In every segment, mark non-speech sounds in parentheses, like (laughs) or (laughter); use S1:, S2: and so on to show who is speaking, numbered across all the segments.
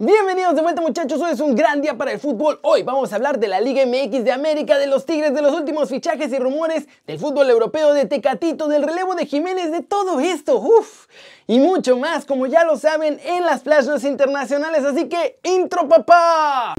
S1: Bienvenidos de vuelta muchachos, hoy es un gran día para el fútbol. Hoy vamos a hablar de la Liga MX de América, de los Tigres, de los últimos fichajes y rumores, del fútbol europeo, de Tecatito, del relevo de Jiménez, de todo esto, uff, y mucho más, como ya lo saben, en las playas internacionales. Así que, intro papá.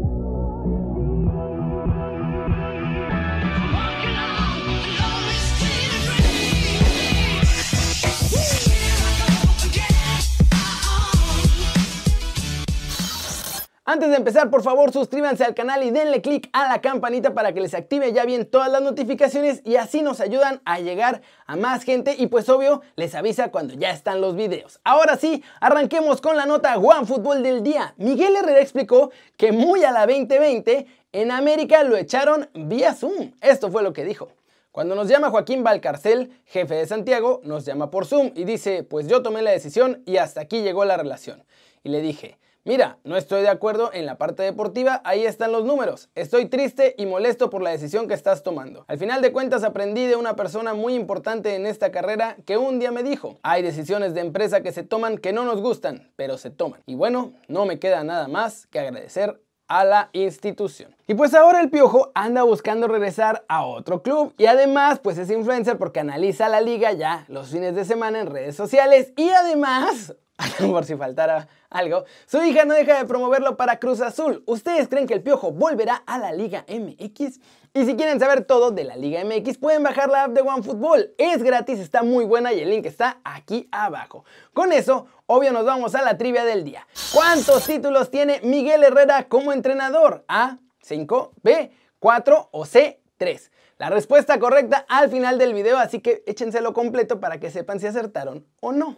S1: Antes de empezar, por favor, suscríbanse al canal y denle click a la campanita para que les active ya bien todas las notificaciones y así nos ayudan a llegar a más gente y pues obvio les avisa cuando ya están los videos. Ahora sí, arranquemos con la nota One Fútbol del día. Miguel Herrera explicó que muy a la 2020 en América lo echaron vía Zoom. Esto fue lo que dijo. Cuando nos llama Joaquín Valcarcel, jefe de Santiago, nos llama por Zoom y dice, pues yo tomé la decisión y hasta aquí llegó la relación. Y le dije, Mira, no estoy de acuerdo en la parte deportiva, ahí están los números. Estoy triste y molesto por la decisión que estás tomando. Al final de cuentas aprendí de una persona muy importante en esta carrera que un día me dijo, hay decisiones de empresa que se toman que no nos gustan, pero se toman. Y bueno, no me queda nada más que agradecer a la institución. Y pues ahora el Piojo anda buscando regresar a otro club y además pues es influencer porque analiza la liga ya los fines de semana en redes sociales y además (laughs) por si faltara algo, su hija no deja de promoverlo para Cruz Azul. ¿Ustedes creen que el Piojo volverá a la Liga MX? Y si quieren saber todo de la Liga MX, pueden bajar la app de OneFootball. Es gratis, está muy buena y el link está aquí abajo. Con eso, obvio nos vamos a la trivia del día. ¿Cuántos títulos tiene Miguel Herrera como entrenador? ¿A, 5, B, 4 o C, 3? La respuesta correcta al final del video, así que échenselo completo para que sepan si acertaron o no.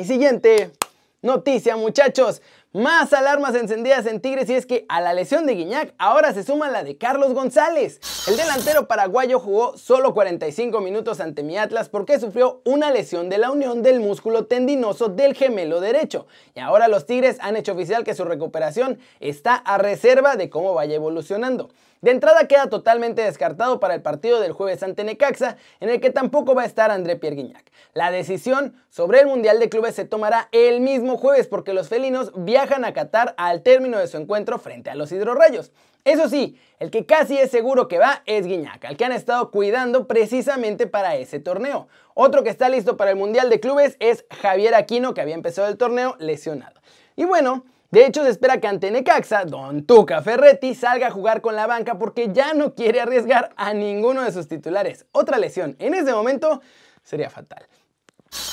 S1: Y siguiente noticia, muchachos. Más alarmas encendidas en Tigres y es que a la lesión de Guiñac ahora se suma la de Carlos González. El delantero paraguayo jugó solo 45 minutos ante mi Atlas porque sufrió una lesión de la unión del músculo tendinoso del gemelo derecho. Y ahora los Tigres han hecho oficial que su recuperación está a reserva de cómo vaya evolucionando. De entrada queda totalmente descartado para el partido del jueves ante Necaxa, en el que tampoco va a estar André Pierre Guignac. La decisión sobre el Mundial de Clubes se tomará el mismo jueves porque los felinos viajan a Qatar al término de su encuentro frente a los hidrorrayos. Eso sí, el que casi es seguro que va es Guiñac, al que han estado cuidando precisamente para ese torneo. Otro que está listo para el Mundial de Clubes es Javier Aquino, que había empezado el torneo lesionado. Y bueno, de hecho, se espera que ante Necaxa, Don Tuca Ferretti salga a jugar con la banca porque ya no quiere arriesgar a ninguno de sus titulares. Otra lesión en ese momento sería fatal.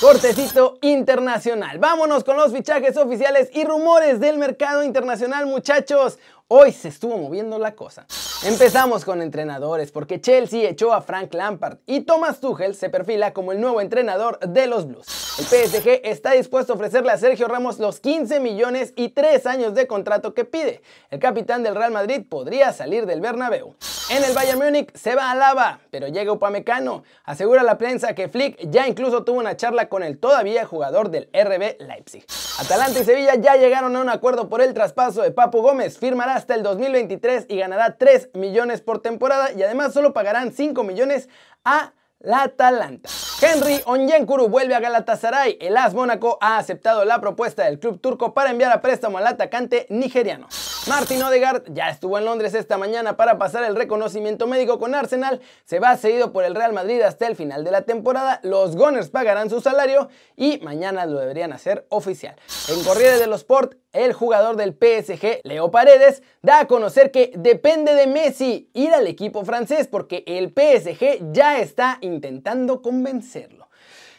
S1: Cortecito internacional. Vámonos con los fichajes oficiales y rumores del mercado internacional, muchachos. Hoy se estuvo moviendo la cosa. Empezamos con entrenadores porque Chelsea echó a Frank Lampard y Thomas Tuchel se perfila como el nuevo entrenador de los Blues. El PSG está dispuesto a ofrecerle a Sergio Ramos los 15 millones y 3 años de contrato que pide. El capitán del Real Madrid podría salir del Bernabéu. En el Bayern Múnich se va a lava, pero llega Upamecano. Asegura la prensa que Flick ya incluso tuvo una charla con el todavía jugador del RB Leipzig. Atalanta y Sevilla ya llegaron a un acuerdo por el traspaso de Papu Gómez. Firmará hasta el 2023 y ganará 3 millones por temporada y además solo pagarán 5 millones a la Atalanta. Henry Onyenkuru vuelve a Galatasaray. El AS Mónaco ha aceptado la propuesta del club turco para enviar a préstamo al atacante nigeriano. Martin Odegaard ya estuvo en Londres esta mañana para pasar el reconocimiento médico con Arsenal. Se va seguido por el Real Madrid hasta el final de la temporada. Los Gunners pagarán su salario y mañana lo deberían hacer oficial. En Corriere dello Sport, el jugador del PSG, Leo Paredes, da a conocer que depende de Messi ir al equipo francés porque el PSG ya está intentando convencerlo.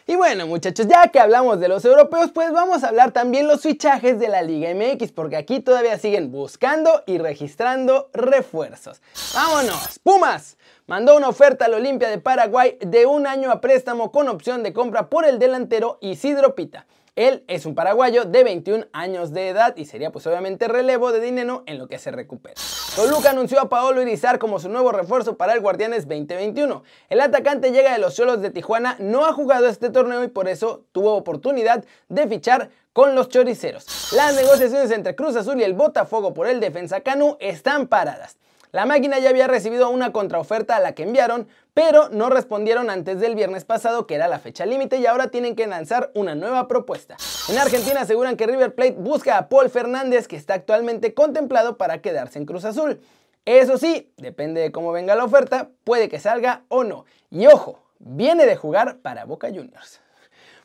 S1: Y bueno muchachos, ya que hablamos de los europeos, pues vamos a hablar también los fichajes de la Liga MX, porque aquí todavía siguen buscando y registrando refuerzos. ¡Vámonos! ¡Pumas! Mandó una oferta al Olimpia de Paraguay de un año a préstamo con opción de compra por el delantero Isidro Pita. Él es un paraguayo de 21 años de edad y sería pues obviamente relevo de dinero en lo que se recupera. Toluca anunció a Paolo Irizar como su nuevo refuerzo para el Guardianes 2021. El atacante llega de los Cholos de Tijuana, no ha jugado este torneo y por eso tuvo oportunidad de fichar con los choriceros. Las negociaciones entre Cruz Azul y el Botafogo por el defensa Canu están paradas. La máquina ya había recibido una contraoferta a la que enviaron, pero no respondieron antes del viernes pasado, que era la fecha límite, y ahora tienen que lanzar una nueva propuesta. En Argentina aseguran que River Plate busca a Paul Fernández, que está actualmente contemplado para quedarse en Cruz Azul. Eso sí, depende de cómo venga la oferta, puede que salga o no. Y ojo, viene de jugar para Boca Juniors.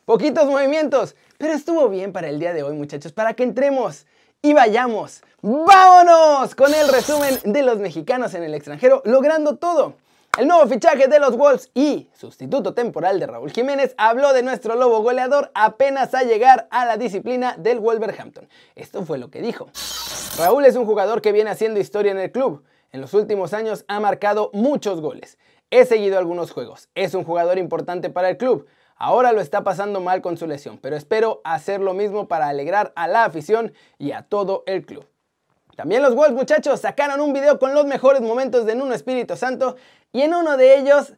S1: Poquitos movimientos, pero estuvo bien para el día de hoy, muchachos, para que entremos y vayamos. ¡Vámonos! Con el resumen de los mexicanos en el extranjero, logrando todo. El nuevo fichaje de los Wolves y sustituto temporal de Raúl Jiménez habló de nuestro lobo goleador apenas a llegar a la disciplina del Wolverhampton. Esto fue lo que dijo. Raúl es un jugador que viene haciendo historia en el club. En los últimos años ha marcado muchos goles. He seguido algunos juegos. Es un jugador importante para el club. Ahora lo está pasando mal con su lesión, pero espero hacer lo mismo para alegrar a la afición y a todo el club. También los Wolves muchachos sacaron un video con los mejores momentos de Nuno Espíritu Santo y en uno de ellos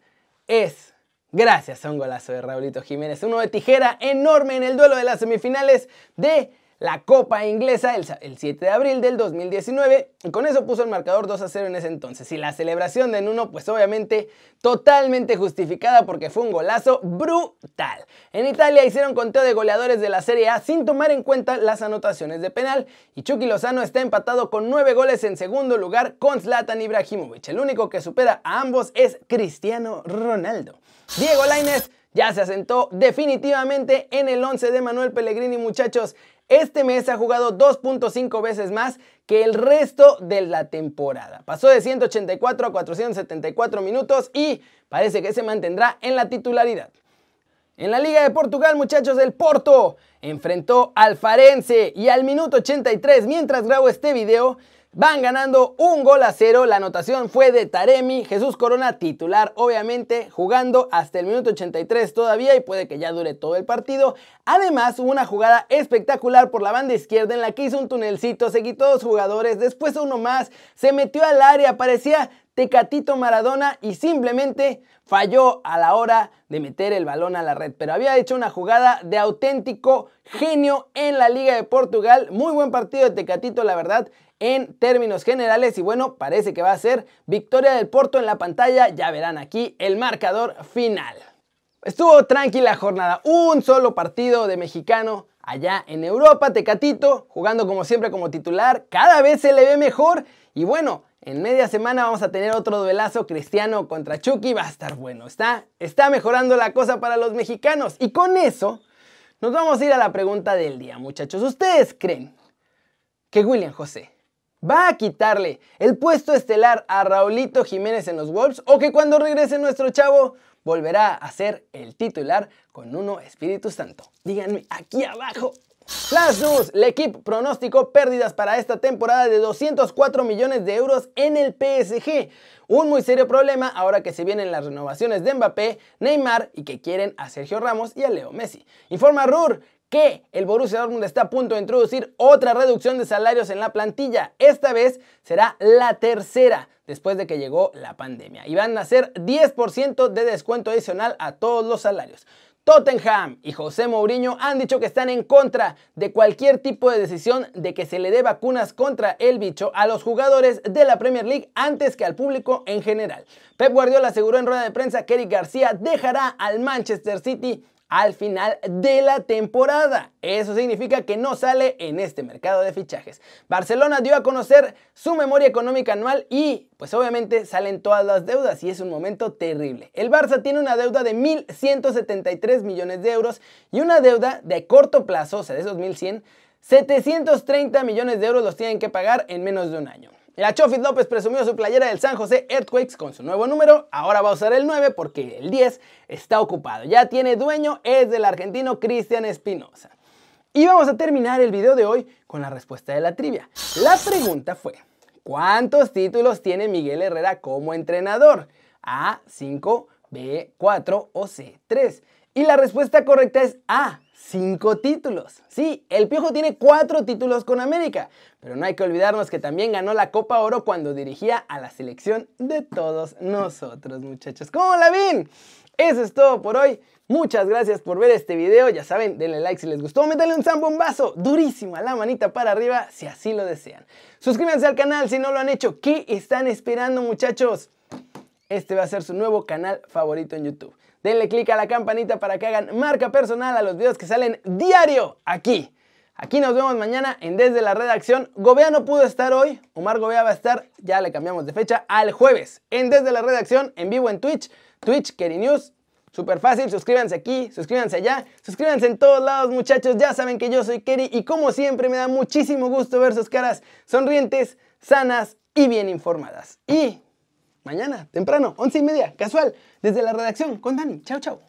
S1: es, gracias a un golazo de Raulito Jiménez, uno de tijera enorme en el duelo de las semifinales de la Copa Inglesa el, 7 de abril del 2019 y con eso puso el marcador 2 a 0 en ese entonces. Y la celebración de Nuno pues obviamente totalmente justificada porque fue un golazo brutal. En Italia hicieron conteo de goleadores de la Serie A sin tomar en cuenta las anotaciones de penal y Chucky Lozano está empatado con 9 goles en segundo lugar con Zlatan Ibrahimovic. El único que supera a ambos es Cristiano Ronaldo. Diego Lainez ya se asentó definitivamente en el 11 de Manuel Pellegrini muchachos. Este mes ha jugado 2.5 veces más que el resto de la temporada. Pasó de 184 a 474 minutos y parece que se mantendrá en la titularidad. En la Liga de Portugal, muchachos, el Porto enfrentó al Farense y al minuto 83, mientras grabo este video, Van ganando un gol a cero. La anotación fue de Taremi. Jesús Corona titular, obviamente, jugando hasta el minuto 83 todavía y puede que ya dure todo el partido. Además, hubo una jugada espectacular por la banda izquierda en la que hizo un tunelcito, se quitó dos jugadores, después uno más, se metió al área, parecía Tecatito Maradona y simplemente falló a la hora de meter el balón a la red. Pero había hecho una jugada de auténtico genio en la Liga de Portugal. Muy buen partido de Tecatito, la verdad en términos generales. Y bueno, parece que va a ser victoria del Porto en la pantalla, ya verán aquí el marcador final. Estuvo tranquila jornada, un solo partido de mexicano allá en Europa, Tecatito, jugando como siempre como titular, cada vez se le ve mejor. Y bueno, en media semana vamos a tener otro duelazo. Cristiano contra Chucky, va a estar bueno, está, está mejorando la cosa para los mexicanos. Y con eso nos vamos a ir a la pregunta del día muchachos, ¿ustedes creen que William José va a quitarle el puesto estelar a Raulito Jiménez en los Wolves o que cuando regrese nuestro chavo volverá a ser el titular con uno Espíritu Santo. Díganme aquí abajo. Flash News, el equipo pronóstico pérdidas para esta temporada de 204 millones de euros en el PSG. Un muy serio problema ahora que se vienen las renovaciones de Mbappé, Neymar y que quieren a Sergio Ramos y a Leo Messi. Informa RUR que el Borussia Dortmund está a punto de introducir otra reducción de salarios en la plantilla. Esta vez será la tercera después de que llegó la pandemia y van a hacer 10% de descuento adicional a todos los salarios. Tottenham y José Mourinho han dicho que están en contra de cualquier tipo de decisión de que se le dé vacunas contra el bicho a los jugadores de la Premier League antes que al público en general. Pep Guardiola aseguró en rueda de prensa que Eric García dejará al Manchester City al final de la temporada. Eso significa que no sale en este mercado de fichajes. Barcelona dio a conocer su memoria económica anual y pues obviamente salen todas las deudas y es un momento terrible. El Barça tiene una deuda de 1.173 millones de euros y una deuda de corto plazo, o sea, de esos 1.100, 730 millones de euros los tienen que pagar en menos de un año. La Chofit López presumió su playera del San José Earthquakes con su nuevo número. Ahora va a usar el 9 porque el 10 está ocupado. Ya tiene dueño, es del argentino Cristian Espinosa. Y vamos a terminar el video de hoy con la respuesta de la trivia. La pregunta fue, ¿cuántos títulos tiene Miguel Herrera como entrenador? A, 5, B, 4 o C, 3. Y la respuesta correcta es A, cinco títulos. Sí, el Piojo tiene cuatro títulos con América, pero no hay que olvidarnos que también ganó la Copa Oro cuando dirigía a la selección de todos nosotros, muchachos. ¿Cómo la ven? Eso es todo por hoy. Muchas gracias por ver este video, ya saben, denle like si les gustó, métanle un zambombazo durísimo a la manita para arriba si así lo desean. Suscríbanse al canal si no lo han hecho, ¿qué están esperando muchachos? Este va a ser su nuevo canal favorito en YouTube. Denle click a la campanita para que hagan marca personal a los videos que salen diario aquí. Aquí nos vemos mañana en Desde la Redacción. Gobea no pudo estar hoy. Omar Gobea va a estar, ya le cambiamos de fecha, al jueves. En Desde la Redacción, en vivo en Twitch. Twitch, Keri News. Súper fácil, suscríbanse aquí, suscríbanse allá, suscríbanse en todos lados muchachos, ya saben que yo soy Keri y como siempre me da muchísimo gusto ver sus caras sonrientes, sanas y bien informadas. Y mañana, temprano, once y media, casual, desde la redacción con Dani. Chao, chao.